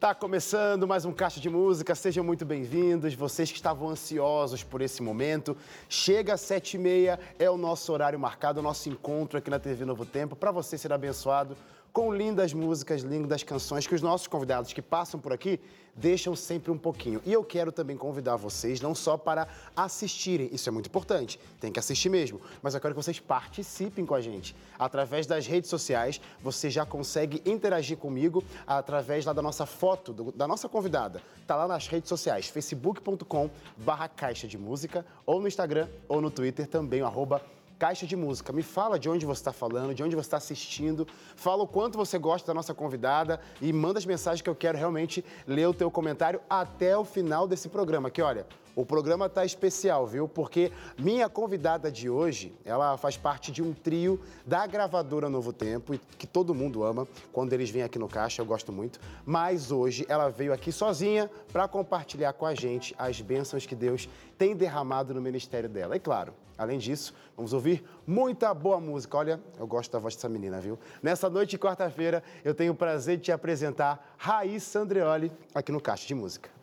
Tá começando mais um Caixa de Música, sejam muito bem-vindos. Vocês que estavam ansiosos por esse momento, chega às sete e meia, é o nosso horário marcado, o nosso encontro aqui na TV Novo Tempo, para você ser abençoado com lindas músicas, lindas canções que os nossos convidados que passam por aqui deixam sempre um pouquinho. E eu quero também convidar vocês não só para assistirem, isso é muito importante, tem que assistir mesmo, mas eu quero que vocês participem com a gente. Através das redes sociais, você já consegue interagir comigo através lá da nossa foto, do, da nossa convidada. Tá lá nas redes sociais, facebook.com barra caixa de música, ou no Instagram, ou no Twitter também, o arroba Caixa de Música. Me fala de onde você está falando, de onde você está assistindo, fala o quanto você gosta da nossa convidada e manda as mensagens que eu quero realmente ler o teu comentário até o final desse programa. Que olha, o programa está especial, viu? Porque minha convidada de hoje, ela faz parte de um trio da gravadora Novo Tempo, que todo mundo ama. Quando eles vêm aqui no Caixa, eu gosto muito. Mas hoje ela veio aqui sozinha para compartilhar com a gente as bênçãos que Deus tem derramado no ministério dela. E claro, além disso, vamos ouvir muita boa música. Olha, eu gosto da voz dessa menina, viu? Nessa noite de quarta-feira, eu tenho o prazer de te apresentar Raíssa Andreoli aqui no Caixa de Música.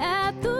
é tudo.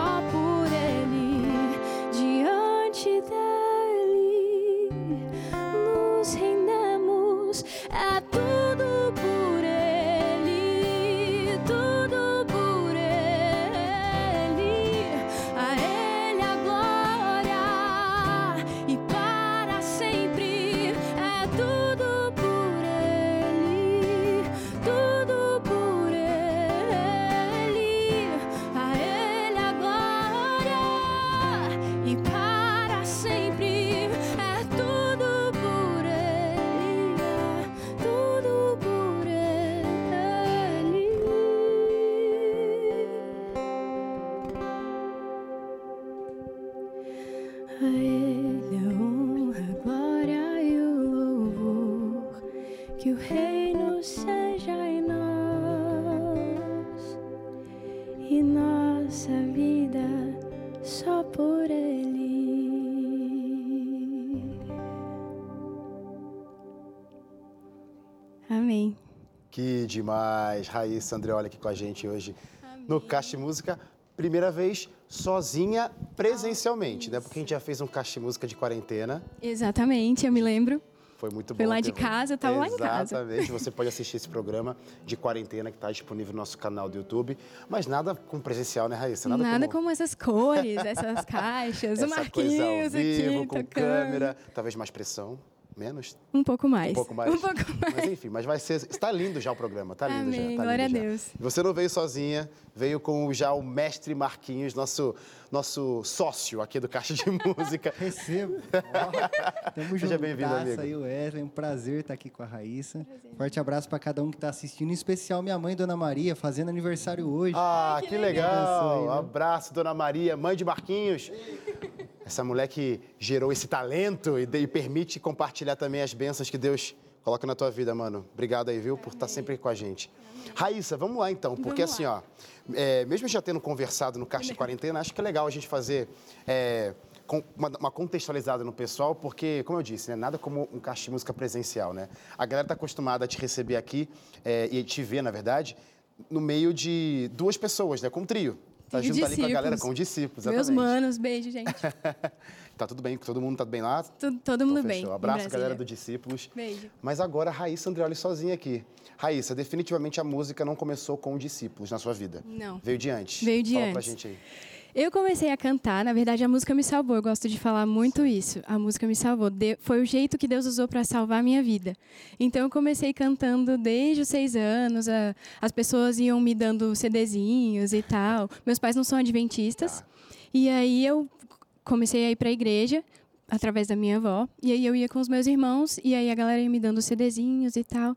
Que demais. Raíssa Andreoli aqui com a gente hoje no Caixa Música. Primeira vez sozinha presencialmente, né? Porque a gente já fez um Caixa Música de quarentena. Exatamente, eu me lembro. Foi muito bom. Foi lá de casa, eu tava lá em casa. Exatamente. Você pode assistir esse programa de quarentena que está disponível no nosso canal do YouTube. Mas nada com presencial, né, Raíssa? Nada, Nada como, como essas cores, essas caixas, o essa coisa ao Marquinhos vivo, aqui com tocando. câmera. Talvez mais pressão. Menos? Um pouco mais. Um pouco mais. Um pouco mais. Mas enfim, mas vai ser. Está lindo já o programa, tá lindo Amém, já. Tá glória lindo a já. Deus. Você não veio sozinha, veio com já o mestre Marquinhos, nosso, nosso sócio aqui do Caixa de Música. Recebo. Tamo Seja bem-vindo, amigo. aí, Wesley. Um prazer estar aqui com a Raíssa. Forte abraço para cada um que está assistindo, em especial minha mãe, Dona Maria, fazendo aniversário hoje. Ah, que, legal! Abençoe, né? Abraço, dona Maria, mãe de Marquinhos. Essa mulher que gerou esse talento e, e permite compartilhar também as bênçãos que Deus coloca na tua vida, mano. Obrigado aí, viu, por estar sempre com a gente. Raíssa, vamos lá então, porque Vamos assim, ó, é, mesmo já tendo conversado no Caixa de Quarentena, acho que é legal a gente fazer é, uma, uma contextualizada no pessoal, porque, como eu disse, né, nada como um Caixa de Música presencial, né? A galera tá acostumada a te receber aqui é, e te ver, na verdade, no meio de duas pessoas, né? Com um trio. Tá junto ali com a galera, discípulos. com discípulos, Meus exatamente. manos, beijo, gente. tá tudo bem, todo mundo tá bem lá? Tudo- todo mundo Então, bem. Abraço, galera do Discípulos. Beijo. Mas agora a Raíssa Andreoli sozinha aqui. Raíssa, definitivamente a música não começou com Discípulos na sua vida. Não. Veio de antes. Veio de Fala pra antes. gente aí. Eu comecei a cantar, na verdade a música me salvou. Eu gosto de falar muito isso. A música me salvou. De- foi o jeito que Deus usou para salvar a minha vida. Então eu comecei cantando desde os seis anos. a- as pessoas iam me dando CDzinhos e tal. Meus pais não são adventistas. E aí eu comecei a ir para a igreja através da minha avó. E aí eu ia com os meus irmãos e aí a galera ia me dando CDzinhos e tal.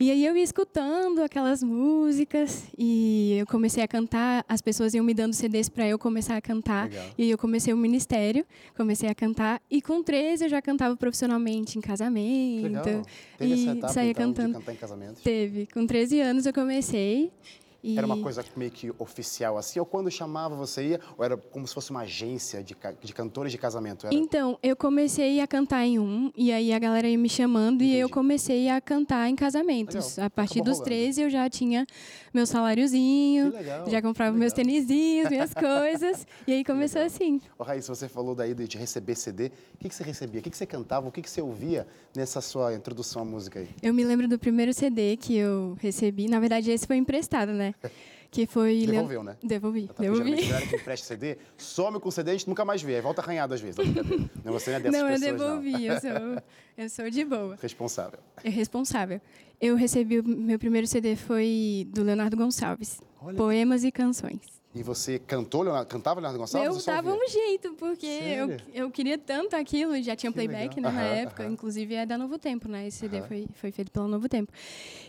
E aí eu ia escutando aquelas músicas e eu comecei a cantar, as pessoas iam me dando CDs para eu começar a cantar. Legal. E aí eu comecei o ministério, comecei a cantar e com 13 eu já cantava profissionalmente em casamento. Legal. Teve essa e etapa, saía então, cantando. cantar em casamentos? Teve, com 13 anos eu comecei. E... Era uma coisa meio que oficial assim? Ou quando chamava você ia? Ou era como se fosse uma agência de, de cantores de casamento? Era... Então, eu comecei a cantar em um, e aí a galera ia me chamando, e eu Entendi. comecei a cantar em casamentos. Legal. A partir Acabou dos rolando. 13 eu já tinha meu saláriozinho, já comprava meus legal. tenizinhos, minhas coisas, e aí começou assim. Ô, Raíssa, você falou daí de receber CD. O que, que você recebia? O que, que você cantava? O que, que você ouvia nessa sua introdução à música aí? Eu me lembro do primeiro CD que eu recebi, na verdade esse foi emprestado, né? Que foi... Devolveu, né? Devolvi, Tá, geralmente devolvi. que empresta CD, some com o CD, a gente nunca mais vê. Aí volta arranhado às vezes. Não, brincadeira. não você não é dessas Não, eu pessoas, devolvi, eu sou, eu sou de boa. não. Responsável. É responsável. Eu recebi, o meu primeiro CD foi do Leonardo Gonçalves, Olha. Poemas e Canções. E você cantou, Leonardo, cantava Leonardo Gonçalves? eu dava um jeito, porque eu, Sério? eu queria tanto aquilo, já tinha Que playback né, na Aham, época, aham. inclusive é da Novo Tempo, né? Esse CD Aham. foi, foi feito pela Novo Tempo.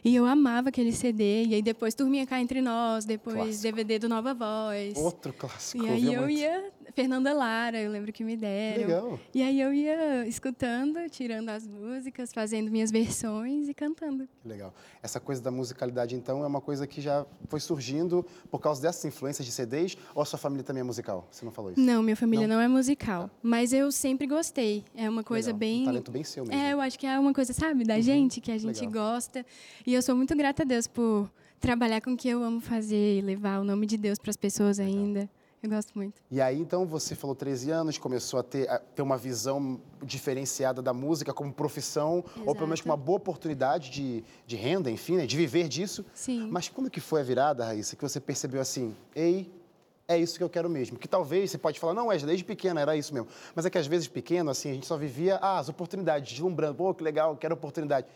E eu amava aquele CD, e aí depois Turminha Cá Entre Nós, depois Clássico. DVD do Nova Voz. Outro clássico. E aí eu muito. ia, Fernanda Lara, eu lembro que me deram. legal. E aí eu ia escutando, tirando as músicas, fazendo minhas versões e cantando. Que legal. Essa coisa da musicalidade, então, é uma coisa que já foi surgindo por causa dessas influências de CDs ou a sua família também é musical? Você não falou isso? Não, minha família Não? não, é musical, mas eu sempre gostei. É uma coisa Legal. bem Um talento bem seu mesmo. É, eu acho que é uma coisa, sabe, da gente, que a gente Uhum. Legal. gosta. E eu sou muito grata a Deus por trabalhar com o que eu amo fazer e levar o nome de Deus para as pessoas ainda. Eu gosto muito. E aí, então, você falou 13 anos, começou a ter, a ter uma visão diferenciada da música como profissão, ou pelo menos Exato. com uma boa oportunidade de, de renda, enfim, né, de viver disso. Sim. Mas quando que foi a virada, Raíssa, que você percebeu assim, ei, é isso que eu quero mesmo? Que talvez você pode falar, não, Wesley, desde pequena era isso mesmo. Mas é que às vezes pequeno, assim, a gente só vivia ah, as oportunidades, deslumbrando, pô, que legal, quero oportunidade.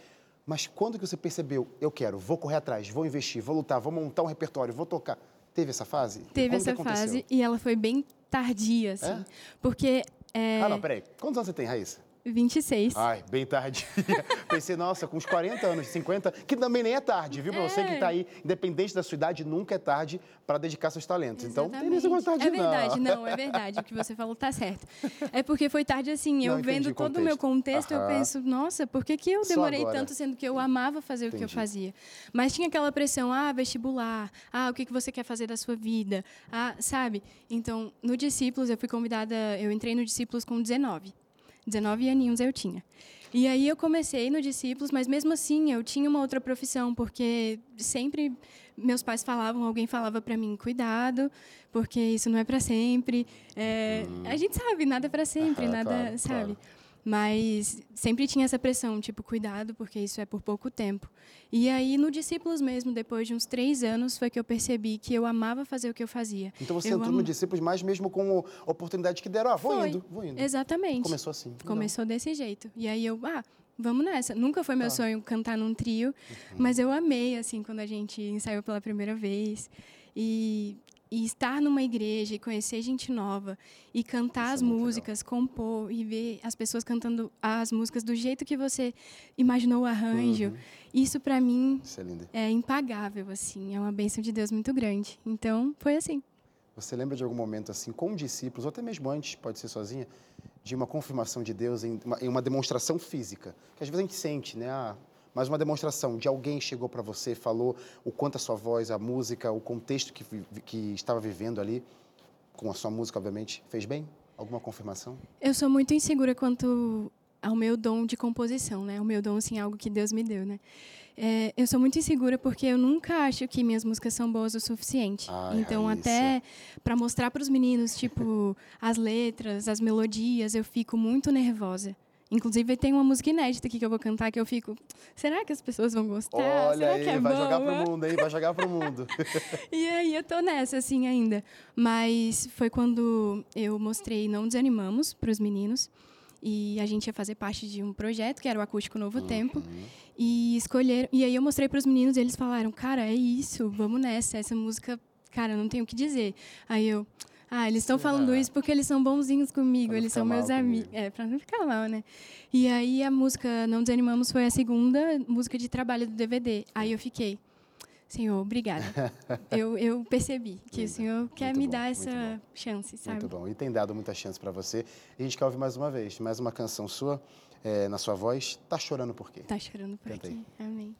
Mas quando que você percebeu, eu quero, vou correr atrás, vou investir, vou lutar, vou montar um repertório, vou tocar? Teve essa fase? Teve que essa fase e ela foi bem tardia, assim. É? Porque. é, Ah, não, peraí. Quantos anos você tem, Raíssa? 26. Ai, bem tarde. Pensei, nossa, com uns 40 anos, 50, que também nem é tarde, viu? Pra você que É. tá aí, independente da sua idade, nunca é tarde para dedicar seus talentos. Então, não tem nem Exatamente. essa tarde, É verdade, não. não, é verdade. O que você falou tá certo. É porque foi tarde assim, eu Não, entendi vendo todo o meu contexto. contexto, eu Aham. penso, nossa, por que, que eu demorei tanto, sendo que eu amava fazer o que eu Entendi. fazia? Mas tinha aquela pressão, ah, vestibular, ah, o que, que você quer fazer da sua vida, ah, sabe? Então, no Discípulos, eu fui convidada, eu entrei no Discípulos com 19. 19 aninhos eu tinha. E aí eu comecei no Discípulos, mas mesmo assim eu tinha uma outra profissão, porque sempre meus pais falavam, alguém falava para mim, cuidado, porque isso não é para sempre. É, A gente sabe, nada é para sempre, Aham, nada, claro, sabe? claro. Mas sempre tinha essa pressão, tipo, cuidado, porque isso é por pouco tempo. E aí, no Discípulos mesmo, depois de uns três anos, foi que eu percebi que eu amava fazer o que eu fazia. Então você Eu entrou no Discípulos mais mesmo com a oportunidade que deram. Ah, vou Foi. indo, vou indo. Exatamente. Começou assim. Começou desse jeito. E aí eu, ah, vamos nessa. Nunca foi meu Tá. sonho cantar num trio, Uhum. mas eu amei, assim, quando a gente ensaiou pela primeira vez. E, e estar numa igreja e conhecer gente nova e cantar Isso é as legal. músicas, compor e ver as pessoas cantando as músicas do jeito que você imaginou o arranjo. Uhum. Isso, para mim, é é impagável, assim. É uma bênção de Deus muito grande. Então, foi assim. Você lembra de algum momento assim, com discípulos, ou até mesmo antes, pode ser sozinha, de uma confirmação de Deus em uma, em uma demonstração física? Que às vezes a gente sente, né? Ah, mas uma demonstração de alguém chegou para você, falou o quanto a sua voz, a música, o contexto que, que estava vivendo ali, com a sua música, obviamente, fez bem? Alguma confirmação? Eu sou muito insegura quanto ao meu dom de composição, né? O meu dom, assim, é algo que Deus me deu, né? É, eu sou muito insegura porque eu nunca acho que minhas músicas são boas o suficiente. Ai, então, Raíssa. até para mostrar para os meninos, tipo, as letras, as melodias, eu fico muito nervosa. Inclusive, tem uma música inédita aqui que eu vou cantar que eu fico. Será que as pessoas vão gostar? Olha Será aí, que é vai boa? jogar pro mundo, hein? Vai jogar pro mundo. E aí eu tô nessa, assim, ainda. Mas foi quando eu mostrei Não Desanimamos para os meninos. E a gente ia fazer parte de um projeto, que era o Acústico Novo Tempo. E escolheram... E aí eu mostrei para os meninos e eles falaram, cara, é isso, vamos nessa. Essa música, cara, não tenho o que dizer. Aí eu... Ah, eles estão falando isso porque eles são bonzinhos comigo, eles são meus amigos. É, pra não ficar mal, né? E aí a música Não Desanimamos foi a segunda música de trabalho do DVD. Aí eu fiquei, Senhor, obrigada. eu, eu percebi que o Senhor quer Muito me bom, dar essa chance, sabe? Muito bom. E tem dado muita chance para você. E a gente quer ouvir mais uma vez, mais uma canção sua, eh, na sua voz. Tá chorando por quê? Tá chorando por Canta aí. aqui. Amém.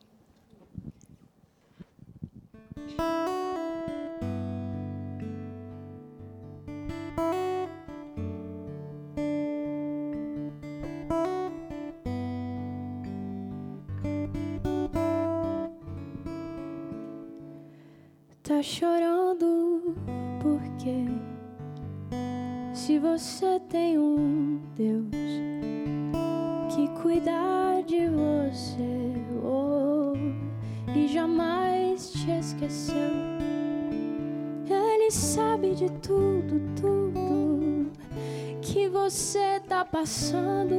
Tá chorando porque se você tem um Deus que cuidar de você oh, e jamais te esqueceu. Ele sabe de tudo, tudo que você tá passando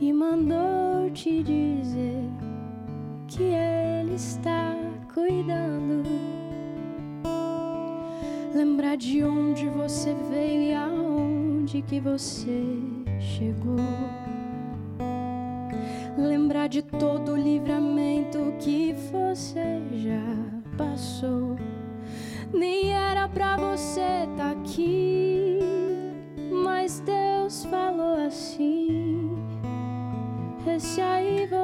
e mandou te dizer que Ele está cuidando. Lembrar de onde você veio e aonde que você chegou. Lembrar de todo o livramento que você já passou. Nem era pra você tá aqui, mas Deus falou assim: Esse aí vou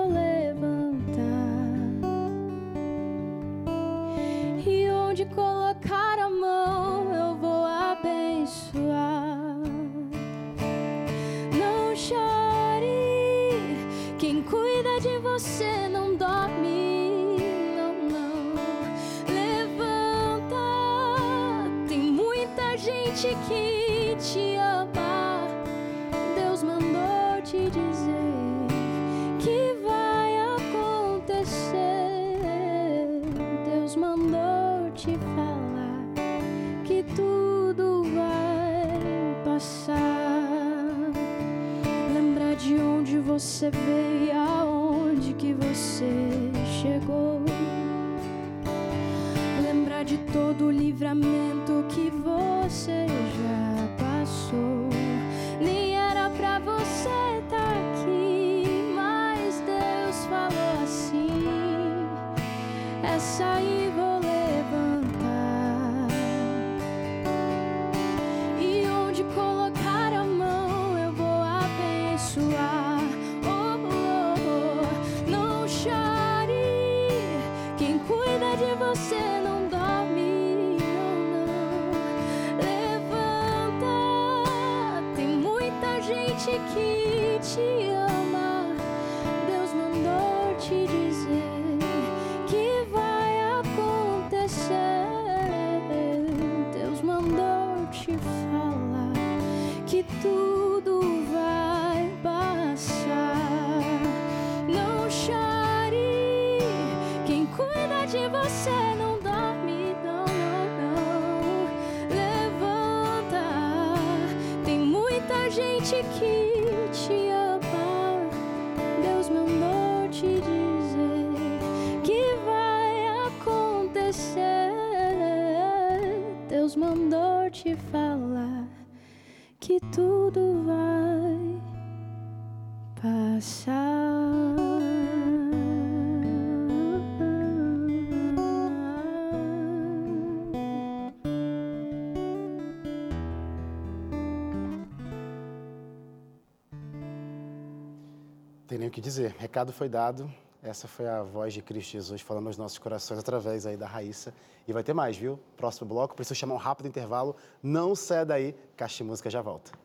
chiquitinho. te quis. tenho que dizer. Recado foi dado. Essa foi a voz de Cristo Jesus falando aos nossos corações através aí da Raíssa. E vai ter mais, viu? Próximo bloco, preciso chamar um rápido intervalo. Não ceda aí. Caixa Música já volta.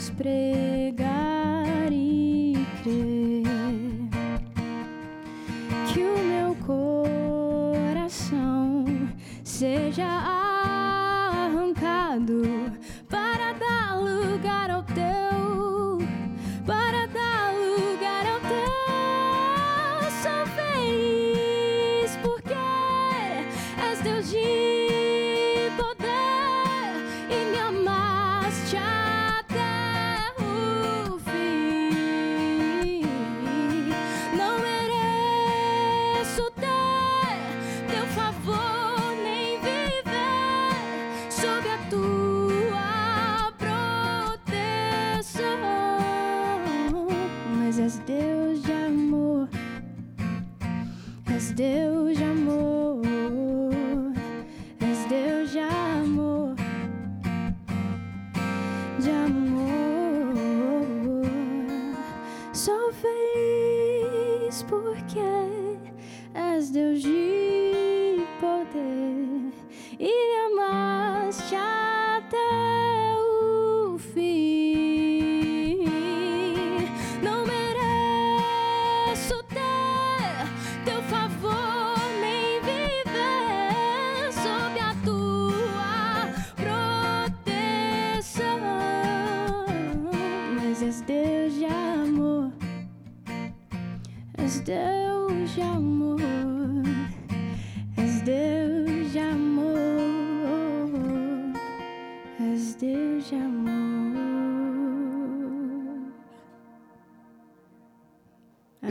nos prega.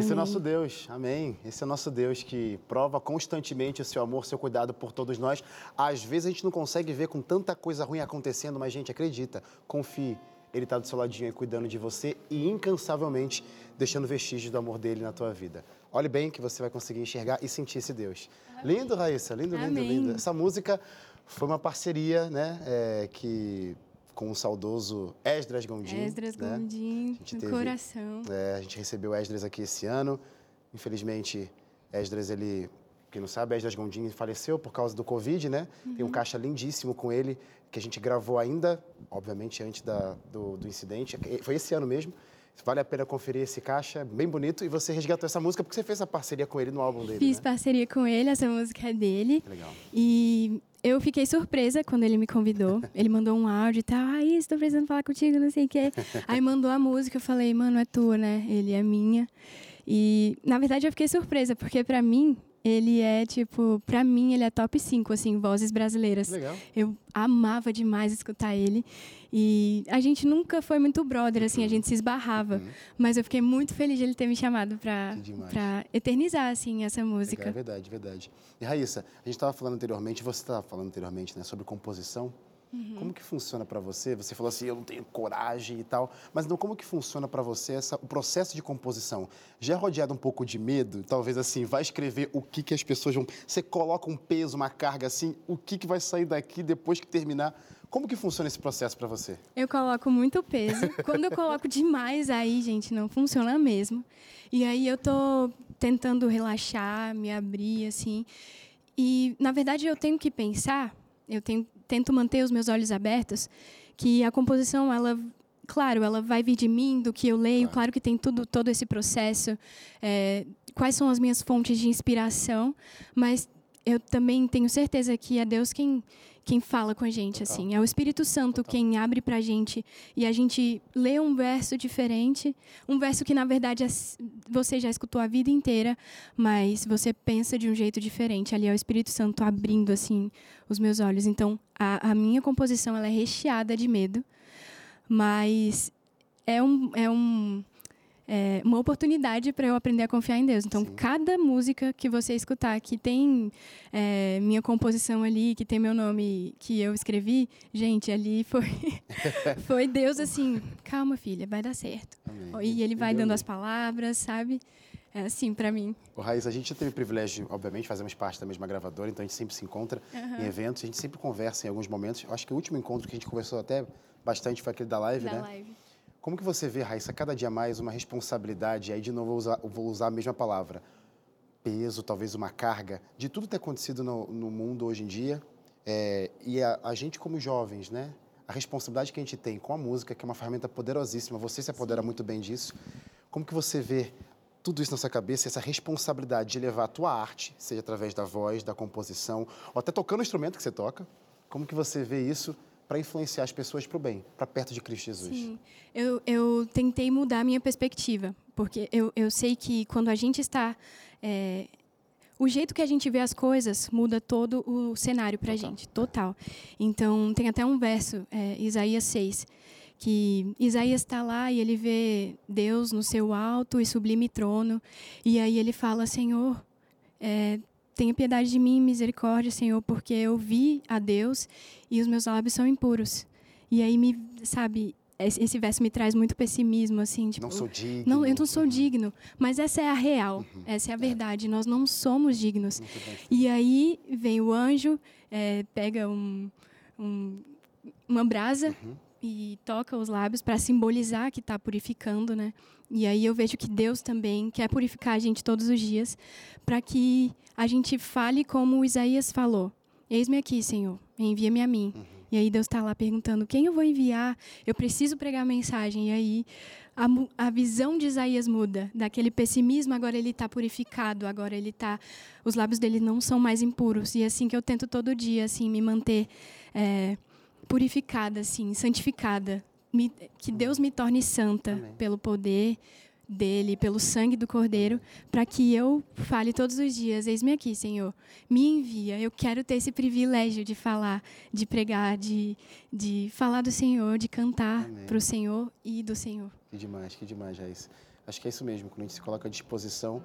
Esse é Amém. nosso Deus, amém. Esse é nosso Deus que prova constantemente o seu amor, seu cuidado por todos nós. Às vezes a gente não consegue ver com tanta coisa ruim acontecendo, mas, gente, acredita, confie. Ele está do seu ladinho aí cuidando de você e incansavelmente deixando vestígios do amor dele na tua vida. Olhe bem que você vai conseguir enxergar e sentir esse Deus. Lindo, Raíssa, lindo, lindo, Amém. lindo. Essa música foi uma parceria, né, é, que com o saudoso Esdras Gondim. Esdras né? Gondim, no teve- coração. É, a gente recebeu Esdras aqui esse ano. Infelizmente, Esdras, ele, quem não sabe, Esdras Gondim faleceu por causa do Covid, né? Tem um caixa lindíssimo com ele, que a gente gravou ainda, obviamente, antes da, do, do incidente. Foi esse ano mesmo. Vale a pena conferir esse caixa, bem bonito. E você resgatou essa música porque você fez a parceria com ele no álbum dele, Fiz né? parceria com ele, essa música é dele. Legal. E eu fiquei surpresa quando ele me convidou. Ele mandou um áudio e tal. Ah, tô precisando falar contigo, não sei o quê. Aí mandou a música, eu falei, mano, é tua, né? Ele é minha. E, na verdade, eu fiquei surpresa, porque pra mim, ele é, tipo, pra mim, ele é top 5, assim, vozes brasileiras. Legal. Eu amava demais escutar ele. E a gente nunca foi muito brother, assim, a gente se esbarrava. Mas eu fiquei muito feliz de ele ter me chamado pra, pra eternizar, assim, essa música. Legal, é verdade, verdade. E Raíssa, a gente estava falando anteriormente, você estava falando anteriormente, né, sobre composição. Uhum. Como que funciona para você? Você falou assim, eu não tenho coragem e tal, mas não como que funciona para você essa, o processo de composição? Já é rodeado um pouco de medo? Talvez assim, vai escrever o que que as pessoas vão... Você coloca um peso, uma carga assim, o que que vai sair daqui depois que terminar? Como que funciona esse processo para você? Eu coloco muito peso. Quando eu coloco demais, aí, gente, não funciona mesmo. E aí eu tô tentando relaxar, me abrir, assim. E, na verdade, eu tenho que pensar, eu tenho, tento manter os meus olhos abertos, que a composição, ela. Claro, ela vai vir de mim, do que eu leio. Claro, que tem tudo, todo esse processo. é, quais são as minhas fontes de inspiração. Mas eu também tenho certeza que é Deus quem, quem fala com a gente, Total. assim. É o Espírito Santo quem abre pra gente e a gente lê um verso diferente, um verso que na verdade é você já escutou a vida inteira, mas você pensa de um jeito diferente. Ali é o Espírito Santo abrindo assim os meus olhos. Então, a, a minha composição ela é recheada de medo, mas é um é um é uma oportunidade para eu aprender a confiar em Deus. Então, Sim. cada música que você escutar que tem é, minha composição ali, que tem meu nome que eu escrevi, gente, ali foi foi Deus assim, calma filha, vai dar certo. Amém. E ele vai dando as palavras, sabe? É assim para mim. Ô, Raíssa, a gente já teve o privilégio, obviamente, fazemos parte da mesma gravadora, então a gente sempre se encontra em eventos, a gente sempre conversa em alguns momentos. Acho que o último encontro que a gente conversou até bastante foi aquele da live, Da né? live. Como que você vê, Raíssa, cada dia mais uma responsabilidade, aí de novo vou usar, vou usar a mesma palavra, peso, talvez uma carga, de tudo que tem acontecido no, no mundo hoje em dia, é, e a, a gente como jovens, né? A responsabilidade que a gente tem com a música, que é uma ferramenta poderosíssima, você se apodera muito bem disso. Como que você vê tudo isso na sua cabeça, essa responsabilidade de levar a tua arte, seja através da voz, da composição, ou até tocando o instrumento que você toca, como que você vê isso para influenciar as pessoas para o bem, para perto de Cristo Jesus? Sim, eu, eu tentei mudar a minha perspectiva, porque eu, eu sei que quando a gente está. é, o jeito que a gente vê as coisas muda todo o cenário para a gente, total. Então, tem até um verso, é, Isaías 6, que Isaías está lá e ele vê Deus no seu alto e sublime trono, e aí ele fala: Senhor, é, tenha piedade de mim, misericórdia, Senhor, porque eu vi a Deus e os meus lábios são impuros. E aí me, sabe, esse verso me traz muito pessimismo, assim, tipo, Não sou digno. não, eu não sou digno, mas essa é a real, Uhum. essa é a verdade. Nós não somos dignos. E aí vem o anjo, é, pega um, um- uma brasa Uhum. E toca os lábios para simbolizar que está purificando, né? E aí eu vejo que Deus também quer purificar a gente todos os dias, para que a gente fale como Isaías falou: Eis-me aqui, Senhor, envia-me a mim. E aí Deus está lá perguntando quem eu vou enviar. Eu preciso pregar a mensagem. E aí a, a visão de Isaías muda. Daquele pessimismo, agora ele está purificado. Agora ele está... Os lábios dele não são mais impuros. E é assim que eu tento todo dia, assim, me manter é, purificada, assim, santificada. Me- que Deus me torne santa Amém. pelo poder, dele, pelo sangue do Cordeiro, para que eu fale todos os dias: Eis-me aqui, Senhor, me envia. Eu quero ter esse privilégio de falar, de pregar, de, de falar do Senhor, de cantar para o Senhor e do Senhor. Que demais, que demais, Raíssa. Acho que é isso mesmo, quando a gente se coloca à disposição.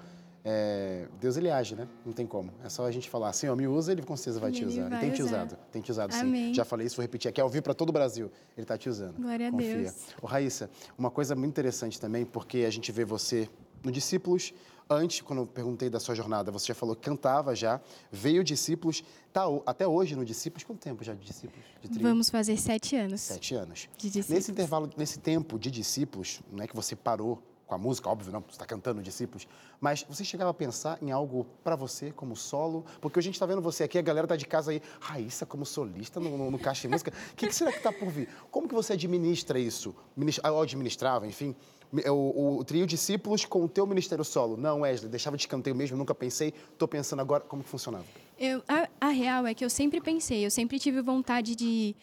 É, Deus ele age, né? Não tem como. É só a gente falar, Senhor, me usa, ele com certeza vai te usar. vai tem te usar. usado, tem te usado Amém. sim. Já falei isso, vou repetir aqui ao vivo para todo o Brasil. Ele está te usando. Glória a Confia. Deus. Ô, Raíssa, uma coisa muito interessante também, porque a gente vê você no Discípulos. Antes, quando eu perguntei da sua jornada, você já falou que cantava já, veio Discípulos, tá até hoje no Discípulos. Quanto tempo já de Discípulos? De? Vamos fazer sete anos Sete anos. de discípulos. Nesse intervalo, nesse tempo de discípulos, não é que você parou com a música, óbvio, não, você está cantando discípulos, mas você chegava a pensar em algo para você como solo? Porque a gente está vendo você aqui, a galera tá de casa aí, Raíssa como solista no, no, no Caixa de Música, o que, que será que está por vir? Como que você administra isso? Ministra, ou administrava, enfim, o, o, o trio discípulos com o teu ministério solo? Não, Wesley, deixava de escanteio mesmo, nunca pensei, estou pensando agora, como que funcionava? Eu, a, a real é que eu sempre pensei, eu sempre tive vontade de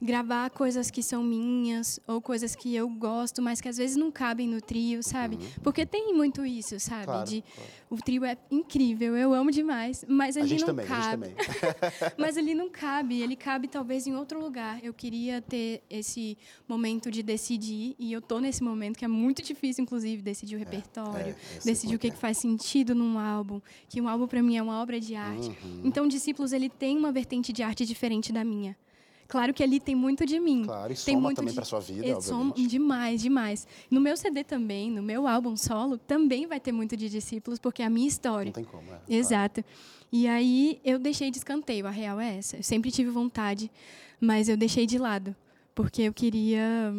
gravar coisas que são minhas ou coisas que eu gosto, mas que às vezes não cabem no trio, sabe? Porque tem muito isso, sabe? Uhum. Claro, de, claro. O trio é incrível, eu amo demais, mas A ali gente não também, a gente cabe. também. mas ele não cabe, ele cabe talvez em outro lugar. Eu queria ter esse momento de decidir, e eu tô nesse momento que é muito difícil, inclusive, decidir o repertório, é, sei decidir o que, é. que faz sentido num álbum, que um álbum para mim é uma obra de arte. Uhum. Então, Discípulos ele tem uma vertente de arte diferente da minha. Claro que ali tem muito de mim. Claro, e tem soma muito também de- pra sua vida, É, soma demais, demais. No meu CD também, no meu álbum solo, também vai ter muito de Discípulos, porque é a minha história. Não tem como, é. claro. Exato. E aí eu deixei de escanteio, a real é essa. Eu sempre tive vontade, mas eu deixei de lado, porque eu queria.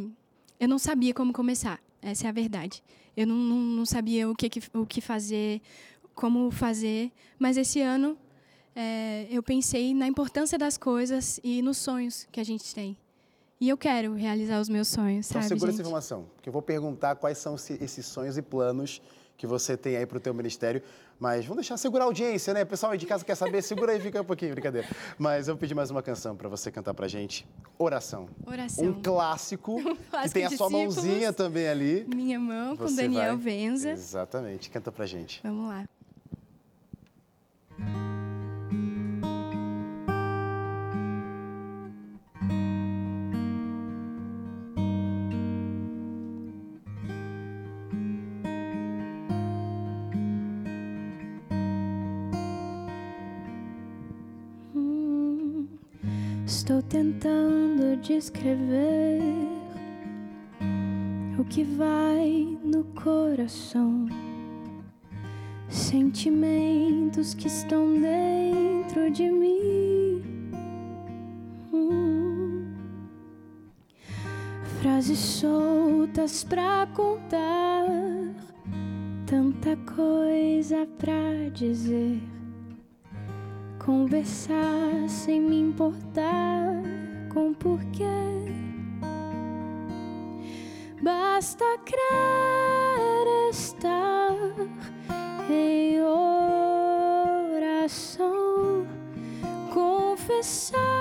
Eu não sabia como começar, essa é a verdade. Eu não, não, não sabia o que- o que fazer, como fazer, mas esse ano é, eu pensei na importância das coisas e nos sonhos que a gente tem. E eu quero realizar os meus sonhos, Então sabe, segura essa gente? informação, porque eu vou perguntar quais são esse- esses sonhos e planos que você tem aí para o teu ministério. Mas vamos deixar segurar a audiência, né? O pessoal aí de casa quer saber, segura aí, fica um pouquinho, brincadeira. Mas eu vou pedir mais uma canção para você cantar pra gente. Oração. Oração. Um clássico, que clássico tem a sua mãozinha também ali. Minha mão com Você Daniel vai- Venza. Exatamente, canta pra gente. Vamos lá. Tentando descrever o que vai no coração, sentimentos que estão dentro de mim. Frases soltas pra contar, tanta coisa pra dizer. Conversar sem me importar com porquê. Basta crer estar em oração, confessar,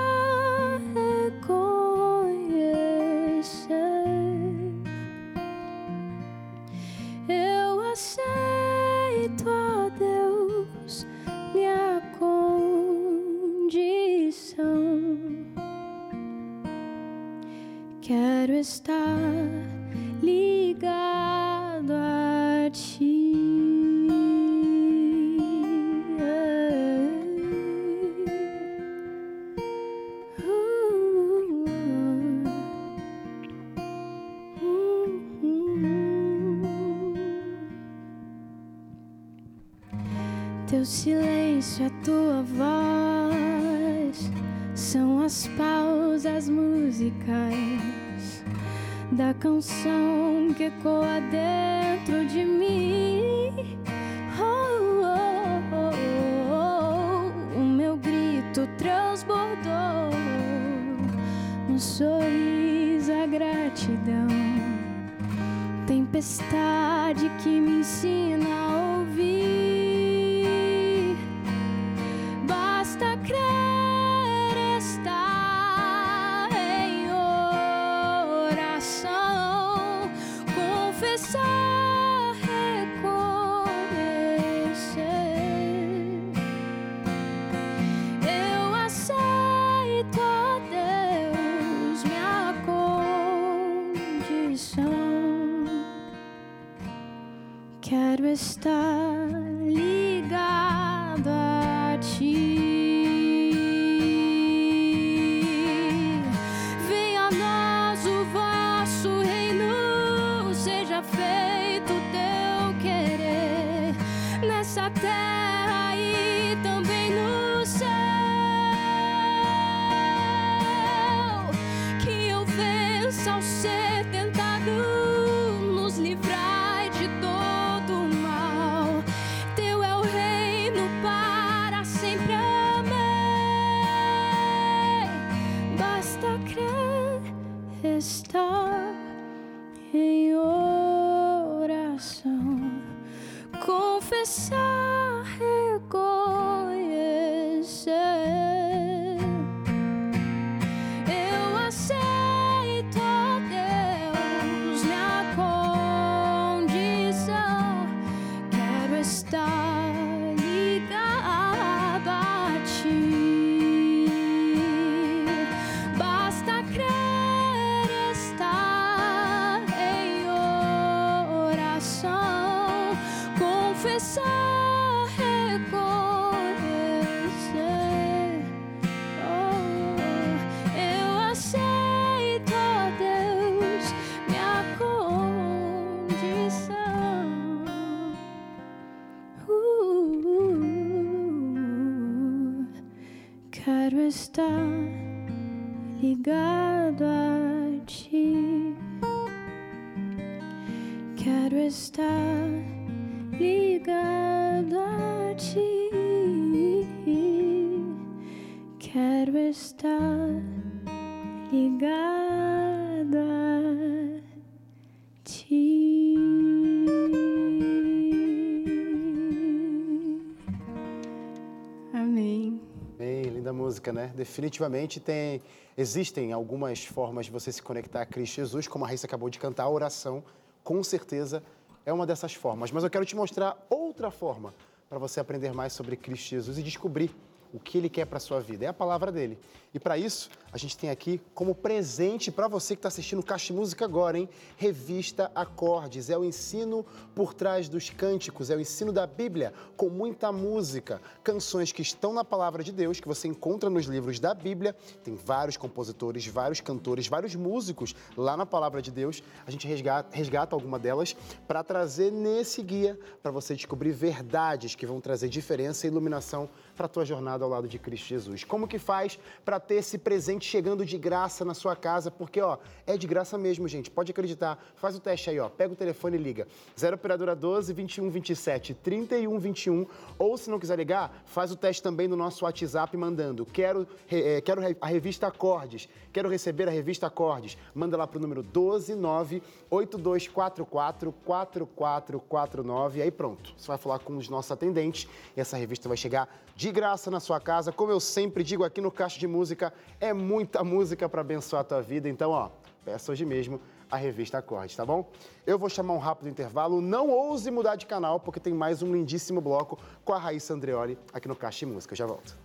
Quero estar ligado a ti. Teu silêncio, a tua voz são as pausas musicais da canção que ecoa dentro de mim. Oh, oh, oh, oh, O meu grito transbordou no sorriso a gratidão tempestade que me ensina Quero música, né? Definitivamente tem, existem algumas formas de você se conectar a Cristo Jesus, como a Raíssa acabou de cantar, a oração, com certeza é uma dessas formas. Mas eu quero te mostrar outra forma para você aprender mais sobre Cristo Jesus e descobrir o que ele quer para sua vida. É a palavra dele. E para isso, a gente tem aqui como presente para você que está assistindo Caixa Música agora, hein? Revista Acordes. É o ensino por trás dos cânticos, é o ensino da Bíblia, com muita música, canções que estão na palavra de Deus, que você encontra nos livros da Bíblia. Tem vários compositores, vários cantores, vários músicos lá na palavra de Deus. A gente resgata, resgata alguma delas para trazer nesse guia para você descobrir verdades que vão trazer diferença e iluminação para a tua jornada ao lado de Cristo Jesus. Como que faz para ter esse presente chegando de graça na sua casa? Porque, ó, é de graça mesmo, gente. Pode acreditar. Faz o teste aí, ó. Pega o telefone e liga. 0 operadora 12 21 27 31 21. Ou se não quiser ligar, faz o teste também no nosso WhatsApp mandando. Quero, eh, quero a revista Acordes. Quero receber a revista Acordes. Manda lá pro número 129 8244 4449. Aí pronto. Você vai falar com os nossos atendentes e essa revista vai chegar de graça na sua casa. Como eu sempre digo aqui no Caixa de Música, é muita música para abençoar a tua vida. Então, ó, peça hoje mesmo a revista Acordes, tá bom? Eu vou chamar um rápido intervalo. Não ouse mudar de canal, porque tem mais um lindíssimo bloco com a Raíssa Andreoli aqui no Caixa de Música. Eu já volto.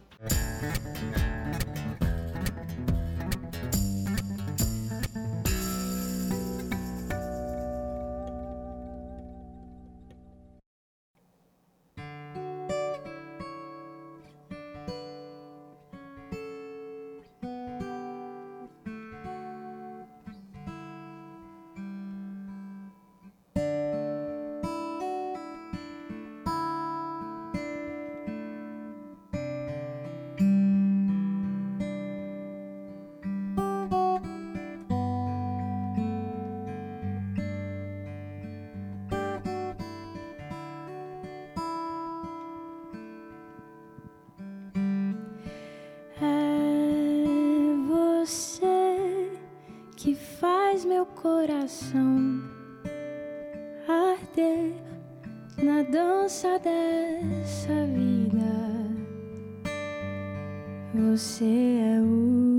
Faz meu coração arder na dança dessa vida. Você é o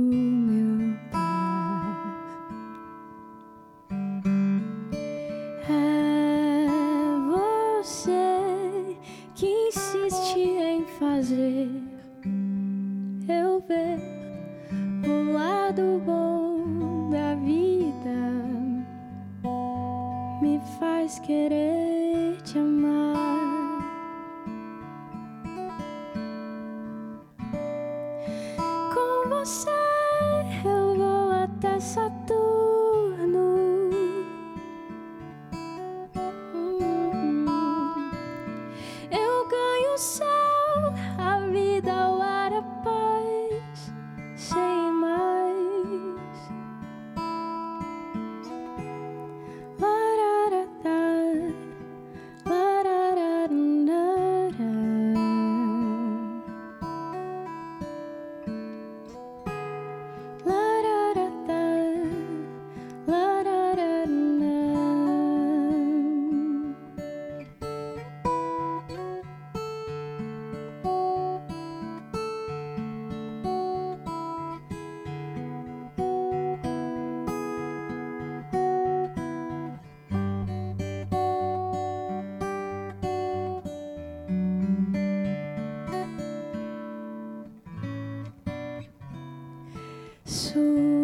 Sua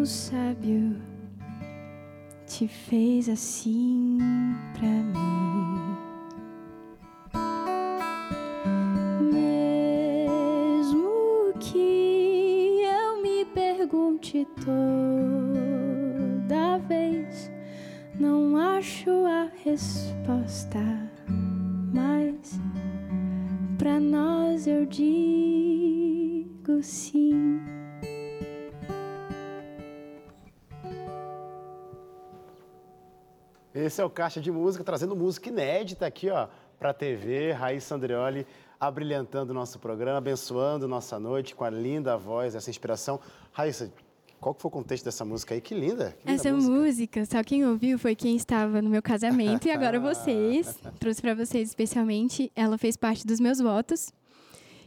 o sábio, te fez assim Esse é o Caixa de Música, trazendo música inédita aqui, ó, para a TV. Raíssa Andreoli abrilhantando o nosso programa, abençoando nossa noite com a linda voz, essa inspiração. Raíssa, qual que foi o contexto dessa música aí? Que linda! Que linda Essa música, só quem ouviu foi quem estava no meu casamento e agora vocês. Trouxe para vocês especialmente. Ela fez parte dos meus votos.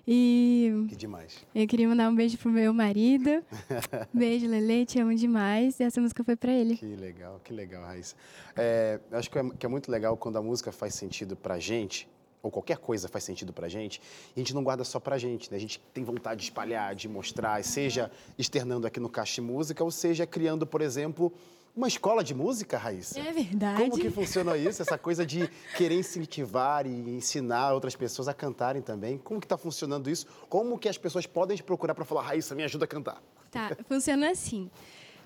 E Que demais. eu queria mandar um beijo pro meu marido. Beijo, Lele, te amo demais. E essa música foi para ele. Que legal, que legal, Raíssa. É, eu acho que é, que é muito legal quando a música faz sentido pra gente, ou qualquer coisa faz sentido pra gente, e a gente não guarda só pra gente, né? A gente tem vontade de espalhar, de mostrar, seja externando aqui no Caixa de Música, ou seja criando, por exemplo, uma escola de música, Raíssa. É verdade. Como que funciona isso? Essa coisa de querer incentivar e ensinar outras pessoas a cantarem também. Como que está funcionando isso? Como que as pessoas podem te procurar para falar, Raíssa, me ajuda a cantar? Tá, funciona assim.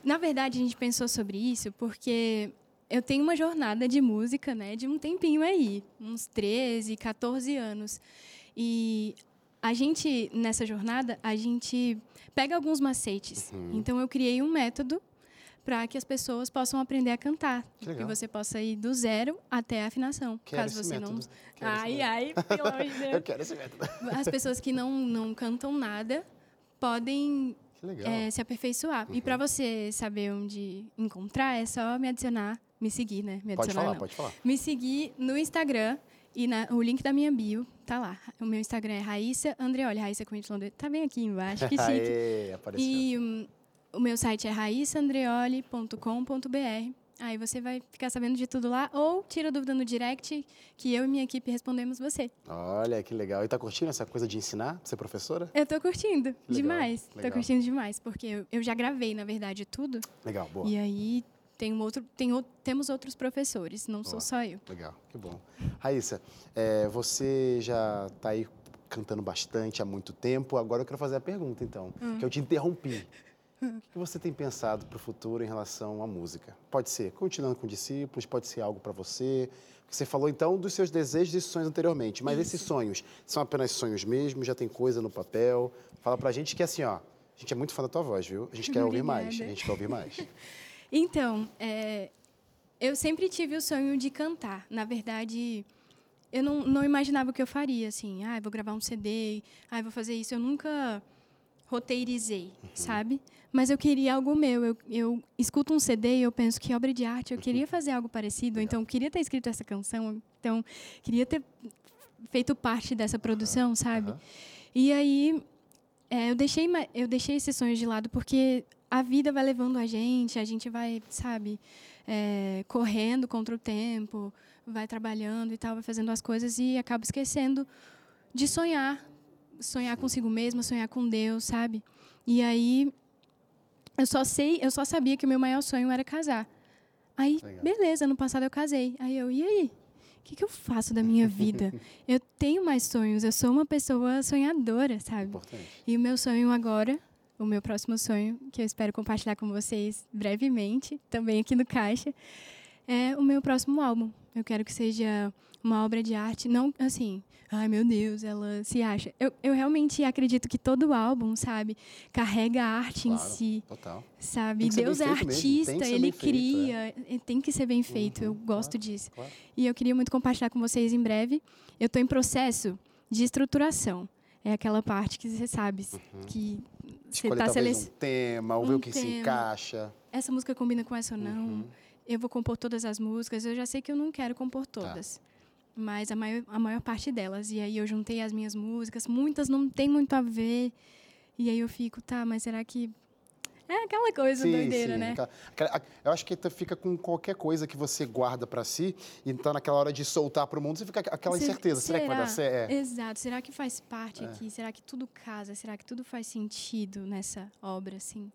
Na verdade, a gente pensou sobre isso porque eu tenho uma jornada de música, né, de um tempinho aí, uns 13, 14 anos. E a gente, nessa jornada, a gente pega alguns macetes. Então, eu criei um método para que as pessoas possam aprender a cantar. Que Que você possa ir do zero até a afinação. Quero caso você método. não. Quero Ai, ai, pelo amor de Deus. Eu quero esse método. As pessoas que não, não cantam nada podem é, se aperfeiçoar. E para você saber onde encontrar, é só me adicionar, me seguir, né? Me pode falar, não. pode falar. Me seguir no Instagram. E na- o link da minha bio tá lá. O meu Instagram é Raíssa Andreoli. Raíssa com Y. Tá bem aqui embaixo, que chique. Aê, apareceu. E hum, o meu site é raissaandreoli.com.br. Aí você vai ficar sabendo de tudo lá ou tira dúvida no direct que eu e minha equipe respondemos você. Olha, que legal. E tá curtindo essa coisa de ensinar, ser professora? Eu tô curtindo Legal, demais. legal. Tô curtindo demais, porque eu, já gravei, na verdade, tudo. Legal, boa. E aí tem um outro, tem, temos outros professores, não Boa. sou só eu. Legal, que bom. Raíssa, é, você já está aí cantando bastante há muito tempo. Agora eu quero fazer a pergunta, então, que eu te interrompi. O que você tem pensado para o futuro em relação à música? Pode ser continuando com discípulos, pode ser algo para você. Você falou então dos seus desejos e sonhos anteriormente, mas esses sonhos são apenas sonhos mesmo? Já tem coisa no papel? Fala pra gente que assim, ó, a gente é muito fã da tua voz, viu? A gente quer ouvir mais. A gente quer ouvir mais. Então, é, eu sempre tive o sonho de cantar. Na verdade, eu não, não imaginava o que eu faria, assim. Ah, vou gravar um CD, ah, vou fazer isso. Eu nunca roteirizei, sabe? Mas eu queria algo meu. Eu, eu escuto um CD e eu penso que obra de arte. Eu queria fazer algo parecido. Então, eu queria ter escrito essa canção. Então, queria ter feito parte dessa produção, sabe? E aí, é, eu, deixei, eu deixei esses sonhos de lado porque a vida vai levando a gente, a gente vai, sabe, é, correndo contra o tempo, vai trabalhando e tal, vai fazendo as coisas e acaba esquecendo de sonhar, sonhar consigo mesma, sonhar com Deus, sabe? E aí, eu só sei, eu só sabia que o meu maior sonho era casar. Aí, Legal. beleza, ano passado eu casei. Aí eu, e aí? O que, que eu faço da minha vida? eu tenho mais sonhos, eu sou uma pessoa sonhadora, sabe? Importante. E o meu sonho agora, o meu próximo sonho, que eu espero compartilhar com vocês brevemente, também aqui no Caixa, é o meu próximo álbum. Eu quero que seja uma obra de arte, não assim, ai meu Deus, ela se acha. Eu, eu realmente acredito que todo álbum, sabe, carrega a arte em Claro. si, Total. sabe? Deus é artista, ele bem feito, é. cria, tem que ser bem feito. eu Uhum, gosto claro, disso. claro. E eu queria muito compartilhar com vocês em breve. Eu estou em processo de estruturação. É aquela parte que você sabe que você está selecionando. um tema, ou ver um o que se tema. encaixa. Essa música combina com essa ou não? Uhum. Eu vou compor todas as músicas. Eu já sei que eu não quero compor Tá. Mas a maior, a maior parte delas. E aí eu juntei as minhas músicas. Muitas não tem muito a ver. E aí eu fico, tá, mas será que. É aquela coisa doideira, né? aquela- aquela- eu acho que tu fica com qualquer coisa que você guarda pra si e tá naquela hora de soltar pro mundo, você fica com aquela Se- incerteza. Será, que vai dar certo? É. Exato. Será que faz parte aqui? Será que tudo casa? Será que tudo faz sentido nessa obra, assim?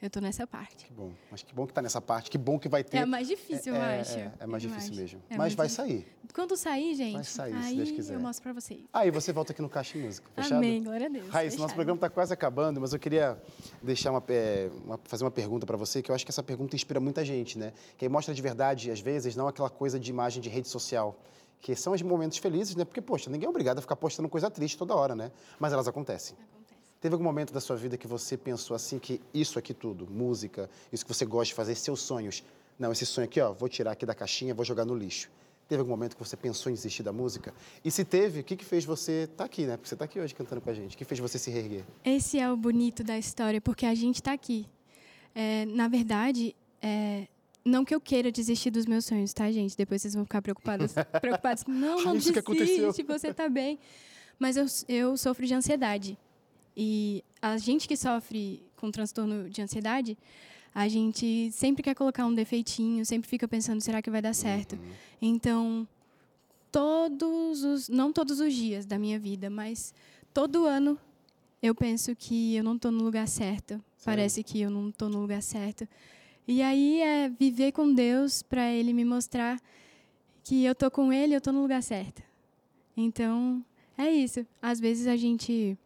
Eu tô nessa parte. Que bom. Mas que bom que tá nessa parte. Que bom que vai ter. É mais difícil, eu é, acho. é, é mais Eu difícil acho. mesmo. É Mas mais vai difícil. sair. Quando sair, gente, Vai sair, se aí Deus quiser. eu mostro pra vocês. Aí você volta aqui no Caixa Música. Fechado? Amém, glória a Deus. Raíssa, nosso programa está quase acabando, mas eu queria deixar uma, é, uma- fazer uma pergunta para você, que eu acho que essa pergunta inspira muita gente, né? Que aí mostra de verdade, às vezes, não aquela coisa de imagem de rede social, que são os momentos felizes, né? Porque, poxa, ninguém é obrigado a ficar postando coisa triste toda hora, né? Mas elas acontecem. Acontece. Teve algum momento da sua vida que você pensou assim que isso aqui tudo, música, isso que você gosta de fazer, seus sonhos, não, esse sonho aqui, ó, vou tirar aqui da caixinha, vou jogar no lixo. Teve algum momento que você pensou em desistir da música? E se teve, o que, que fez você estar aqui, né? Porque você está aqui hoje cantando com a gente. O que fez você se reerguer? Esse é o bonito da história, porque a gente está aqui. É, na verdade, é, não que eu queira desistir dos meus sonhos, tá, gente? Depois vocês vão ficar preocupados. preocupados não, não isso desiste, você tá bem. Mas eu, eu sofro de ansiedade. E a gente que sofre com transtorno de ansiedade, a gente sempre quer colocar um defeitinho, sempre fica pensando, será que vai dar certo? Uhum. Então, todos os, não todos os dias da minha vida, mas todo ano eu penso que eu não estou no lugar certo. Parece que eu não estou no lugar certo. E aí é viver com Deus para Ele me mostrar que eu tô com Ele, eu tô no lugar certo. Então é isso. Às vezes a gente,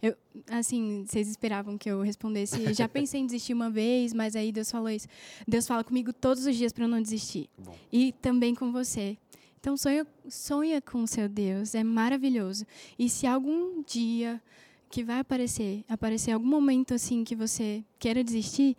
eu, assim, vocês esperavam que eu respondesse. Já pensei em desistir uma vez, mas aí Deus falou isso. Deus fala comigo todos os dias para eu não desistir. Bom. E também com você. Então sonha, sonha com o seu Deus, é maravilhoso. E se algum dia que vai aparecer, aparecer algum momento assim que você queira desistir,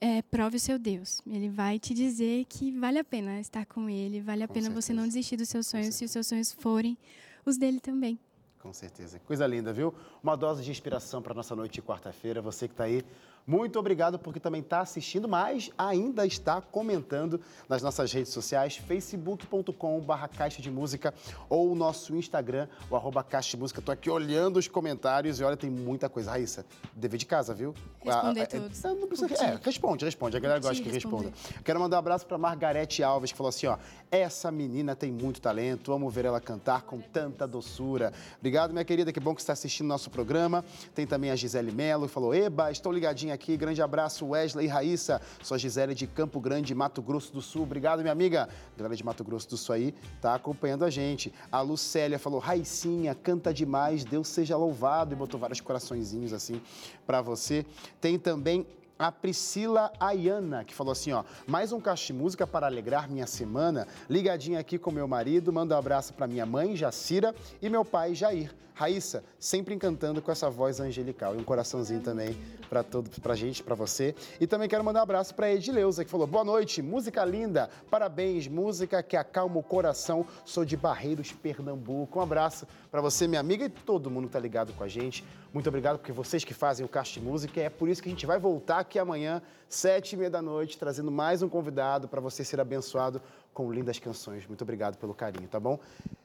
é, prove o seu Deus. Ele vai te dizer que vale a pena estar com ele, vale a Com pena você não certeza. desistir dos seus sonhos, se os seus sonhos forem os dele também. Com certeza. Coisa linda, viu? Uma dose de inspiração para nossa noite de quarta-feira. Você que está aí Muito obrigado porque também está assistindo, mas ainda está comentando nas nossas redes sociais, facebook.com.br Caixa de Música ou o nosso Instagram, o arroba Caixa de Música. Estou aqui olhando os comentários e olha, tem muita coisa. Raíssa, dever de casa, viu? Responder Ah, é, todos. é, não precisa- é, responde, responde. A galera gosta que responda. Quero mandar um abraço para Margarete Alves, que falou assim, ó, essa menina tem muito talento, amo ver ela cantar com tanta doçura. Obrigado, minha querida, que bom que você está assistindo nosso programa. Tem também a Gisele Melo, que falou, eba, estou ligadinha aqui, grande abraço, Wesley e Raíssa. Sou Gisele de Campo Grande, Mato Grosso do Sul. Obrigado, minha amiga. Galera de Mato Grosso do Sul aí, tá acompanhando a gente. A Lucélia falou, Raicinha, canta demais, Deus seja louvado, e botou vários coraçõezinhos assim para você. Tem também a Priscila Ayana, que falou assim, ó, mais um caixa de música para alegrar minha semana, ligadinha aqui com meu marido, manda um abraço para minha mãe, Jacira, e meu pai, Jair. Raíssa, sempre encantando com essa voz angelical. E um coraçãozinho também para todo, pra gente, para você. E também quero mandar um abraço para Edileuza, que falou, boa noite, música linda, parabéns, música que acalma o coração, sou de Barreiros, Pernambuco. Um abraço para você, minha amiga, e todo mundo que tá ligado com a gente. Muito obrigado, porque vocês que fazem o Caixa de Música, é por isso que a gente vai voltar aqui amanhã, sete e meia da noite, trazendo mais um convidado para você ser abençoado com lindas canções. Muito obrigado pelo carinho, tá bom?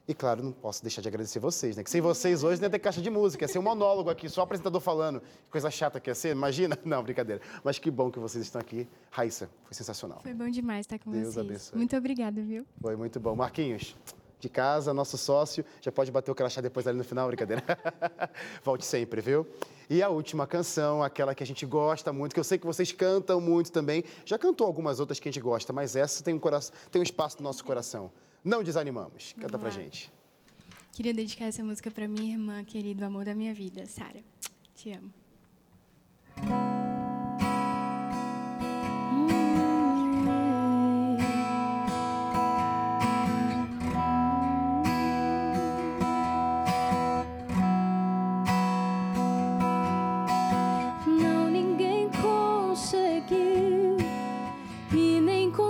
E claro, não posso deixar de agradecer vocês, né? Que sem vocês hoje não ia ter caixa de música, ia ser um monólogo aqui, só o apresentador falando. Que coisa chata que ia ser, imagina? Não, brincadeira. Mas que bom que vocês estão aqui. Raíssa, foi sensacional. Foi bom demais estar com Deus vocês. abençoe. Muito obrigada, viu? Foi muito bom. Marquinhos, de casa, nosso sócio, já pode bater o crachá depois ali no final, brincadeira. Volte sempre, viu? E a última canção, aquela que a gente gosta muito, que eu sei que vocês cantam muito também. Já cantou algumas outras que a gente gosta, mas essa tem um, coração, tem um espaço no nosso coração. Não desanimamos. Canta pra gente. Queria dedicar essa música para minha irmã, querido amor da minha vida, Sara. Te amo.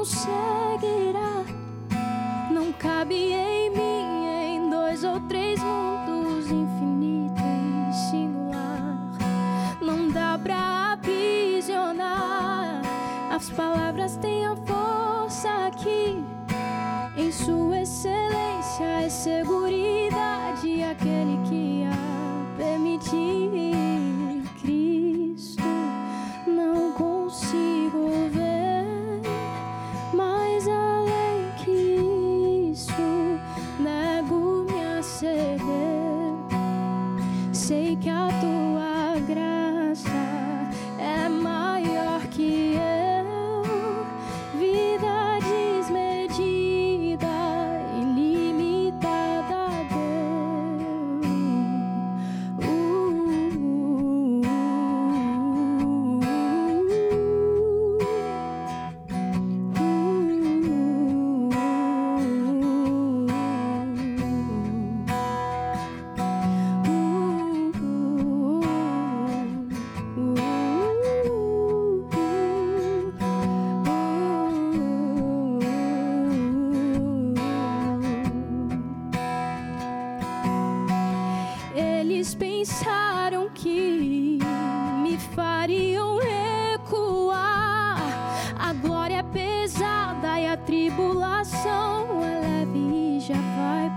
E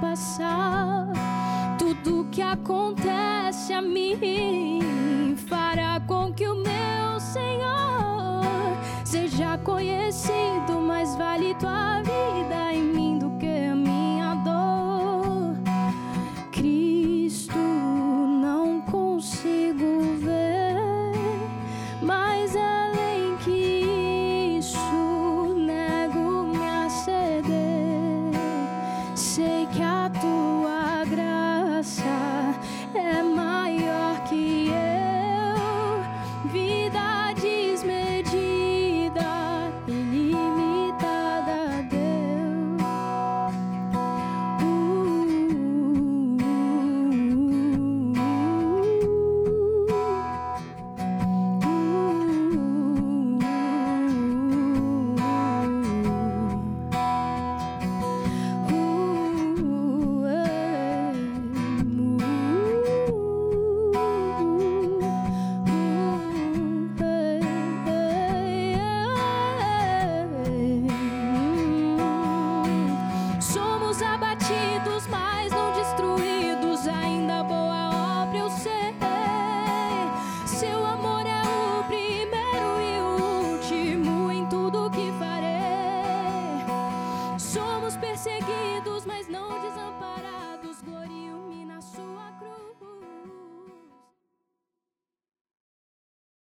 passar. Tudo que acontece a mim fará com que o meu Senhor seja conhecido. Mais vale tua vida em mim do